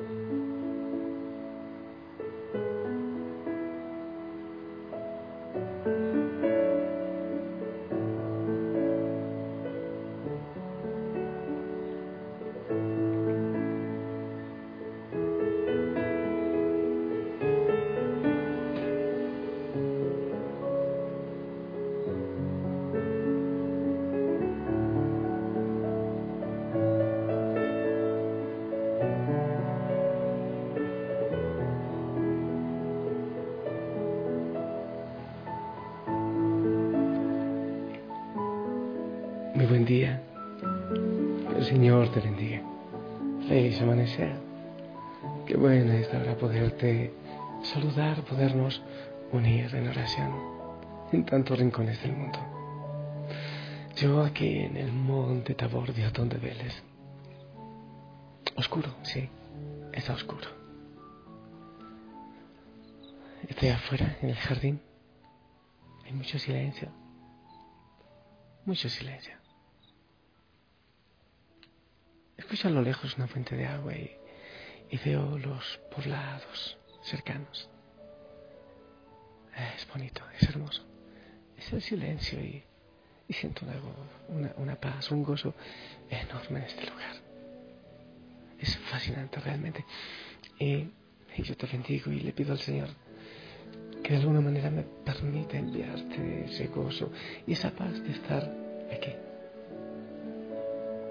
Muy El Señor te bendiga. Feliz amanecer. Qué bueno es ahora poderte saludar, podernos unir en oración en tantos rincones del mundo. Yo aquí en el monte Tabor de Atón de Vélez. Oscuro, sí, está oscuro. Estoy afuera, en el jardín. Hay mucho silencio. Mucho silencio. Escucho a lo lejos una fuente de agua y, veo los poblados cercanos. Es bonito, es hermoso. Es el silencio y, siento una, paz, un gozo enorme en este lugar. Es fascinante realmente. Y, y yo te bendigo y le pido al Señor que de alguna manera me permita enviarte ese gozo y esa paz de estar aquí,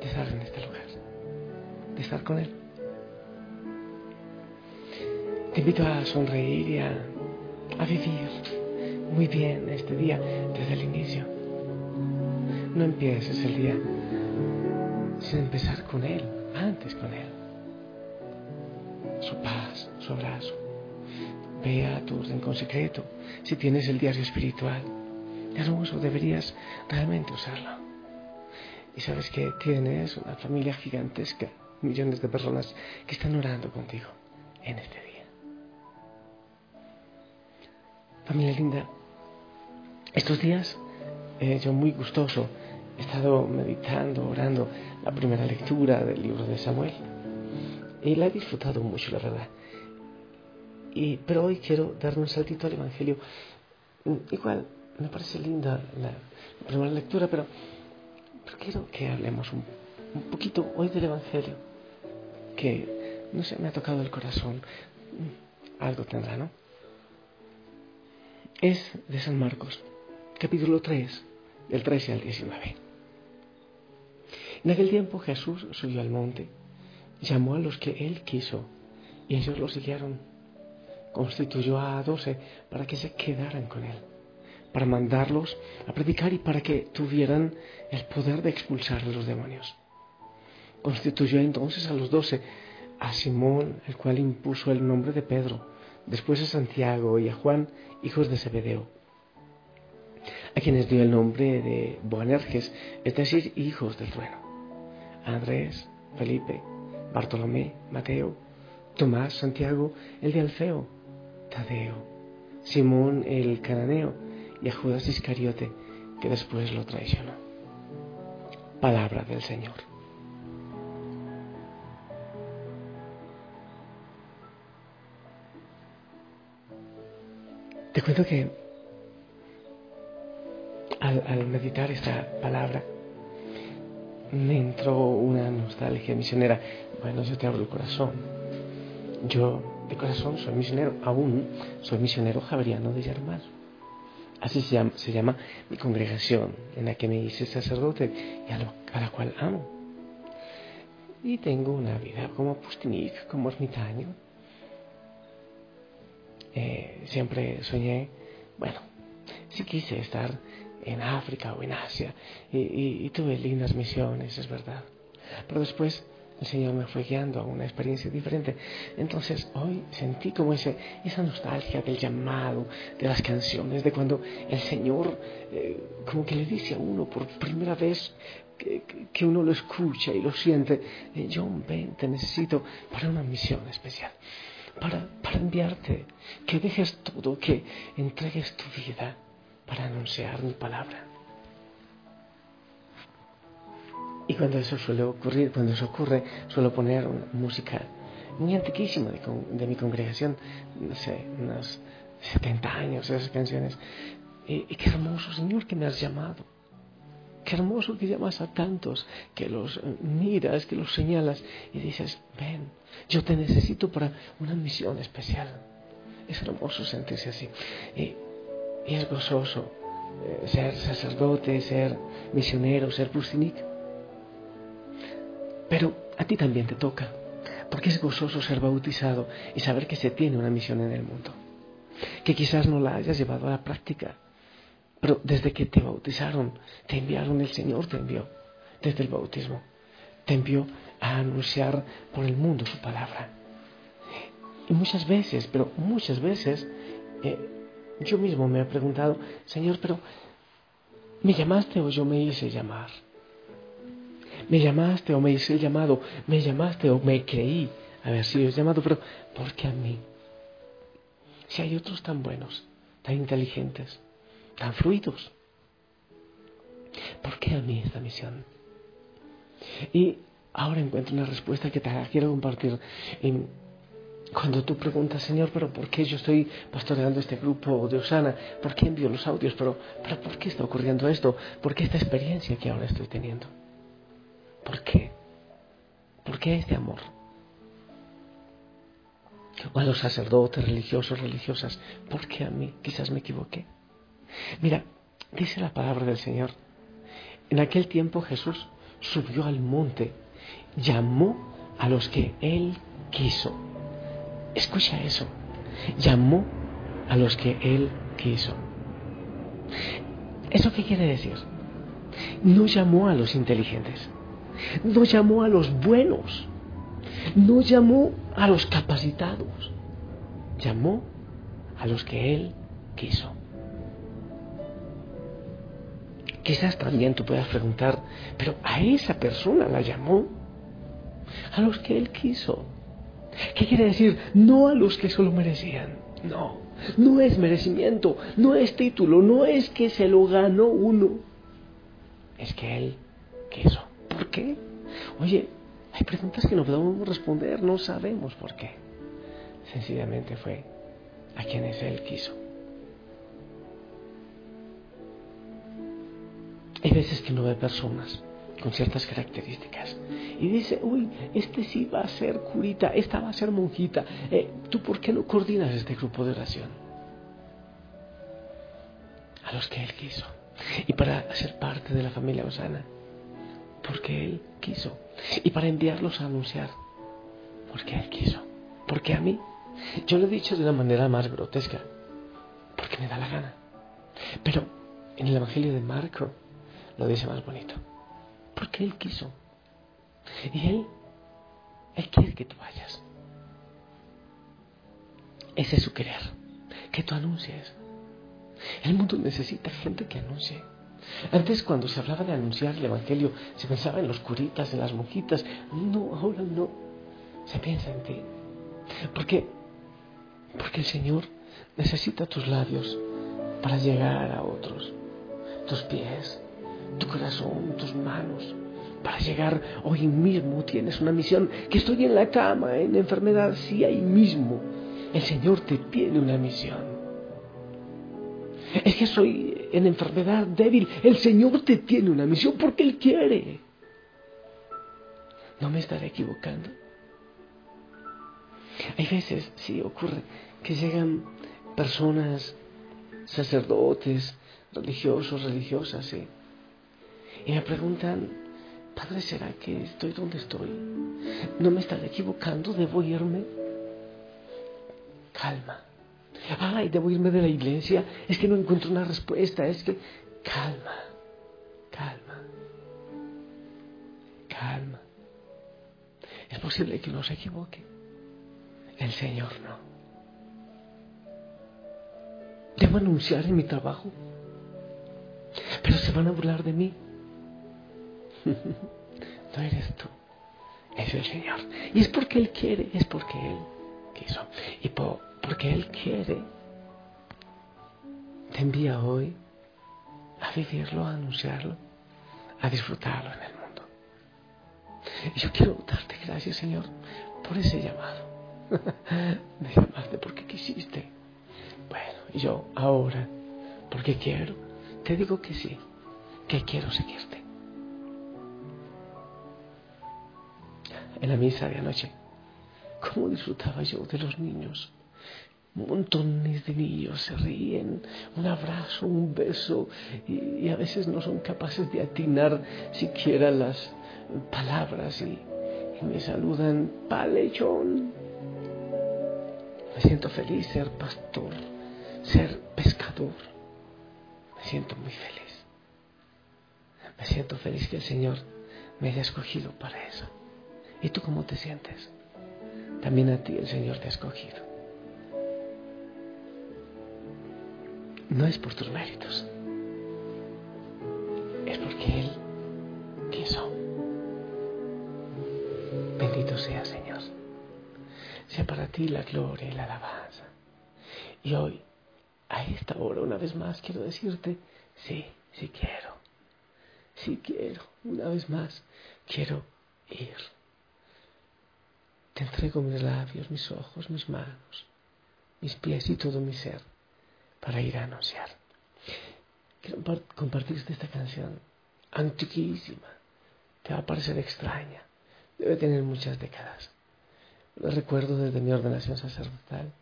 de estar en este lugar estar con Él. Te invito a sonreír y a, vivir muy bien este día desde el inicio. No empieces el día sin empezar con Él, antes con Él. Su paz, su abrazo. Ve a tu rincón secreto. Si tienes el diario espiritual, hermoso, deberías realmente usarlo. Y sabes que tienes una familia gigantesca millones de personas que están orando contigo en este día. Familia linda, estos días eh, yo muy gustoso he estado meditando, orando la primera lectura del libro de Samuel y la he disfrutado mucho, la verdad. Y, pero hoy quiero darme un saltito al Evangelio. Mm, igual, me parece linda la, primera lectura, pero, quiero que hablemos un poquito hoy del Evangelio que, no sé, me ha tocado el corazón. Algo tendrá, ¿no? Es de San Marcos, capítulo 3, del 13 al 19. En aquel tiempo Jesús subió al monte, llamó a los que él quiso, y ellos lo siguieron. Constituyó a doce para que se quedaran con él, para mandarlos a predicar y para que tuvieran el poder de expulsar los demonios. Constituyó entonces a los doce, a Simón, el cual impuso el nombre de Pedro, después a Santiago y a Juan, hijos de Zebedeo, a quienes dio el nombre de Boanerges, es decir, hijos del trueno, a Andrés, Felipe, Bartolomé, Mateo, Tomás, Santiago, el de Alfeo, Tadeo, Simón el cananeo y a Judas Iscariote, que después lo traicionó. Palabra del Señor. Te cuento que al, meditar esta palabra me entró una nostalgia misionera. Bueno, yo te abro el corazón. Yo de corazón soy misionero, aún soy misionero javeriano de Yarmal. Así se llama, se llama, mi congregación, en la que me hice sacerdote y a, la cual amo. Y tengo una vida como pustinik, como ermitaño, eh, siempre soñé, bueno, sí quise estar en África o en Asia y, tuve lindas misiones, es verdad. Pero después el Señor me fue guiando a una experiencia diferente. Entonces hoy sentí como ese, esa nostalgia del llamado, de las canciones, de cuando el Señor eh, como que le dice a uno por primera vez que, uno lo escucha y lo siente, eh, John, ven, te necesito para una misión especial para, enviarte, que dejes todo, que entregues tu vida para anunciar mi palabra. Y cuando eso suele ocurrir, cuando eso ocurre, suelo poner música muy antiquísima de, mi congregación, no sé, unos 70 años, esas canciones. Y qué hermoso, Señor, que me has llamado. Qué hermoso que llamas a tantos, que los miras, que los señalas y dices, ven, yo te necesito para una misión especial. Es hermoso sentirse así. Y, es gozoso eh, ser sacerdote, ser misionero, ser prustinik. Pero a ti también te toca, porque es gozoso ser bautizado y saber que se tiene una misión en el mundo, que quizás no la hayas llevado a la práctica, pero desde que te bautizaron, te enviaron, el Señor te envió, desde el bautismo, te envió a anunciar por el mundo su palabra. Y muchas veces, pero muchas veces, eh, yo mismo me he preguntado, Señor, pero ¿me llamaste o yo me hice llamar? ¿Me llamaste o me hice el llamado? ¿Me llamaste o me creí haber sido llamado? Pero ¿por qué a mí? Si hay otros tan buenos, tan inteligentes, tan fluidos. ¿Por qué a mí esta misión? Y ahora encuentro una respuesta que te quiero compartir. cuando tú preguntas, Señor, pero ¿por qué yo estoy pastoreando este grupo de Osana? ¿Por qué envío los audios? Pero, pero ¿por qué está ocurriendo esto? ¿Por qué esta experiencia que ahora estoy teniendo? ¿Por qué? ¿Por qué este amor? O a los sacerdotes religiosos, religiosas, ¿por qué a mí? Quizás me equivoqué. Mira, dice la palabra del Señor. En aquel tiempo Jesús subió al monte, llamó a los que Él quiso. Escucha eso. Llamó a los que Él quiso. ¿Eso qué quiere decir? No llamó a los inteligentes. No llamó a los buenos. No llamó a los capacitados. Llamó a los que Él quiso. Quizás también tú puedas preguntar, pero a esa persona la llamó a los que él quiso. ¿Qué quiere decir? No a los que solo merecían. No, no es merecimiento, no es título, no es que se lo ganó uno. Es que él quiso. ¿Por qué? Oye, hay preguntas que no podemos responder, no sabemos por qué. Sencillamente fue a quienes él quiso. Hay veces que uno ve personas con ciertas características y dice, uy, este sí va a ser curita, esta va a ser monjita. Eh, ¿Tú por qué no coordinas este grupo de oración? A los que Él quiso. Y para ser parte de la familia Osana, porque Él quiso. Y para enviarlos a anunciar, porque Él quiso. Porque a mí, yo lo he dicho de una manera más grotesca, porque me da la gana. Pero en el Evangelio de Marco, lo dice más bonito. Porque Él quiso. Y Él, Él quiere que tú vayas. Ese es su querer. Que tú anuncies. El mundo necesita gente que anuncie. Antes cuando se hablaba de anunciar el Evangelio, se pensaba en los curitas, en las monjitas. No, ahora no. Se piensa en ti. Porque, porque el Señor necesita tus labios para llegar a otros. Tus pies, tu corazón, tus manos, para llegar hoy mismo. Tienes una misión, que estoy en la cama, en enfermedad, sí, ahí mismo. El Señor te tiene una misión. Es que soy en enfermedad débil. El Señor te tiene una misión porque Él quiere. No me estaré equivocando. Hay veces, sí, ocurre que llegan personas, sacerdotes, religiosos, religiosas, sí, y me preguntan, Padre, ¿será que estoy donde estoy? ¿No me estaré equivocando? ¿Debo irme? Calma. Ay, debo irme de la iglesia. Es que no encuentro una respuesta. Es que... Calma. Calma. Calma. Es posible que no se equivoque. El Señor no. Debo anunciar en mi trabajo. Pero se van a burlar de mí. no eres tú, es el Señor. Y es porque Él quiere, es porque Él quiso. Y porque Él quiere, te envía hoy a vivirlo, a anunciarlo, a disfrutarlo en el mundo. Y yo quiero darte gracias, Señor, por ese llamado. Me llamaste porque quisiste. Bueno, y yo ahora, porque quiero, te digo que sí, que quiero seguirte. En la misa de anoche, ¿cómo disfrutaba yo de los niños? Montones de niños se ríen, un abrazo, un beso, y, a veces no son capaces de atinar siquiera las palabras y, me saludan, palechón. Me siento feliz ser pastor, ser pescador. Me siento muy feliz. Me siento feliz que el Señor me haya escogido para eso. ¿Y tú cómo te sientes? También a ti el Señor te ha escogido. no es por tus méritos, es porque Él quiso. Bendito sea Señor. Sea para ti la gloria y la alabanza. Y hoy, a esta hora, una vez más, quiero decirte, sí, sí quiero. Sí quiero, una vez más, quiero ir. Entrego mis labios, mis ojos, mis manos, mis pies y todo mi ser para ir a anunciar. Quiero compartirte esta canción antiquísima. Te va a parecer extraña. Debe tener muchas décadas. Lo recuerdo desde mi ordenación sacerdotal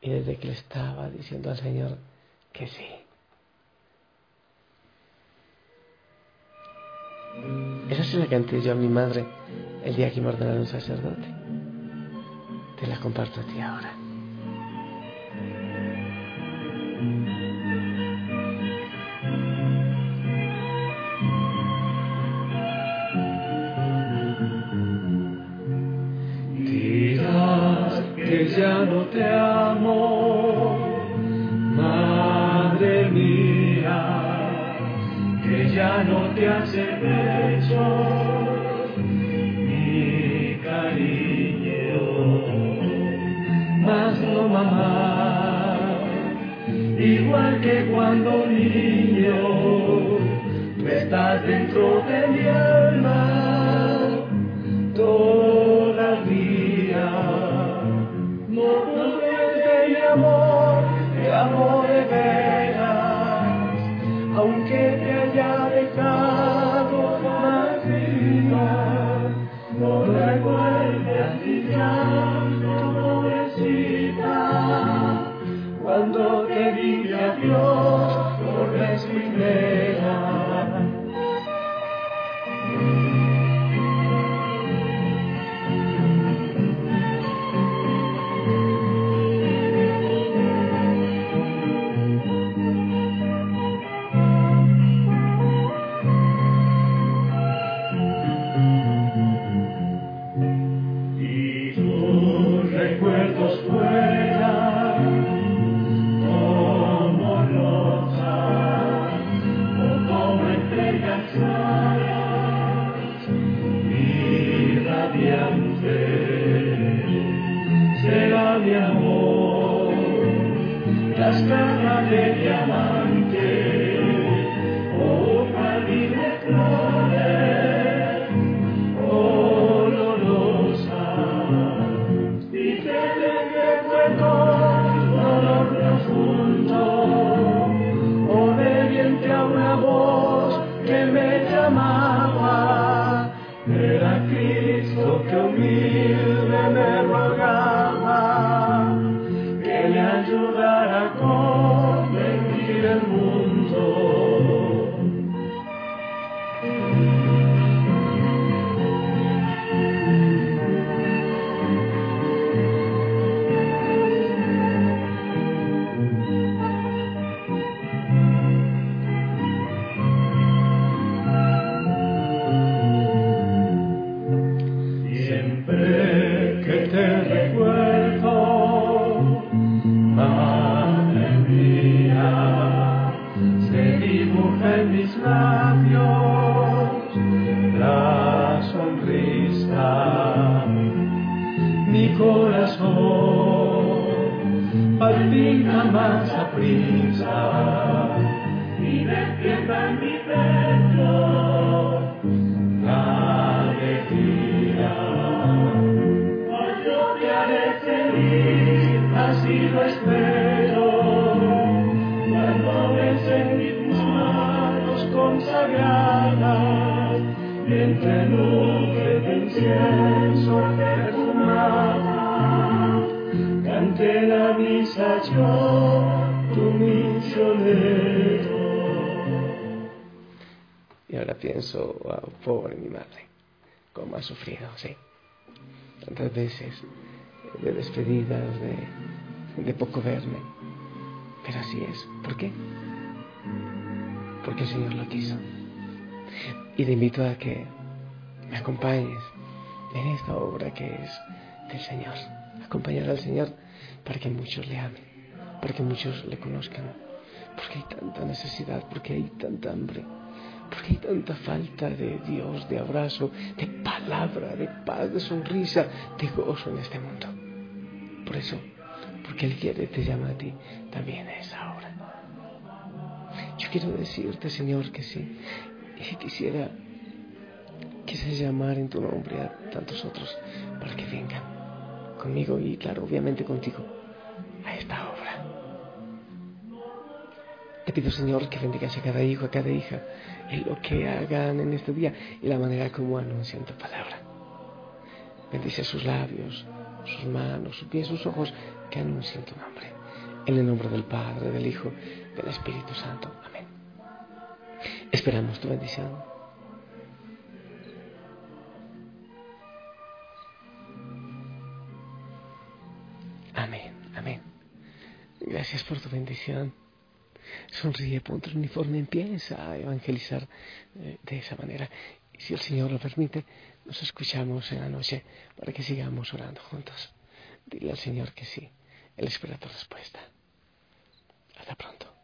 y desde que le estaba diciendo al Señor que sí. Esa se la canté yo a mi madre el día que me ordenaron sacerdote. Te la comparto a ti ahora. ya no te amo, madre mía, que ya no te hace pecho no mamá, igual que cuando niño, tú estás dentro de mi alma. Y despierta en mi pecho la alegría. Y ahora pienso, wow, pobre mi madre, cómo ha sufrido, sí. Tantas veces de despedidas, de, de poco verme. Pero así es. ¿Por qué? Porque el Señor lo quiso. Y te invito a que me acompañes en esta obra que es del Señor. Acompañar al Señor para que muchos le amen, para que muchos le conozcan, porque hay tanta necesidad, porque hay tanta hambre porque hay tanta falta de Dios, de abrazo, de palabra, de paz, de sonrisa, de gozo en este mundo. Por eso, porque Él quiere, te llama a ti también a esa hora. Yo quiero decirte, Señor, que sí. Y quisiera, quisiera llamar en tu nombre a tantos otros para que vengan conmigo y, claro, obviamente contigo a esta obra. Te pido, Señor, que bendigas a cada hijo, a cada hija, en lo que hagan en este día y la manera como anuncian tu palabra. Bendice sus labios, sus manos, sus pies, sus ojos, que anuncien tu nombre. En el nombre del Padre, del Hijo, del Espíritu Santo. Amén. Esperamos tu bendición. Amén, amén. Gracias por tu bendición. Sonríe, ponte el uniforme, empieza a evangelizar eh, de esa manera si el Señor lo permite, nos escuchamos en la noche para que sigamos orando juntos. Dile al Señor que sí. Él espera tu respuesta. Hasta pronto.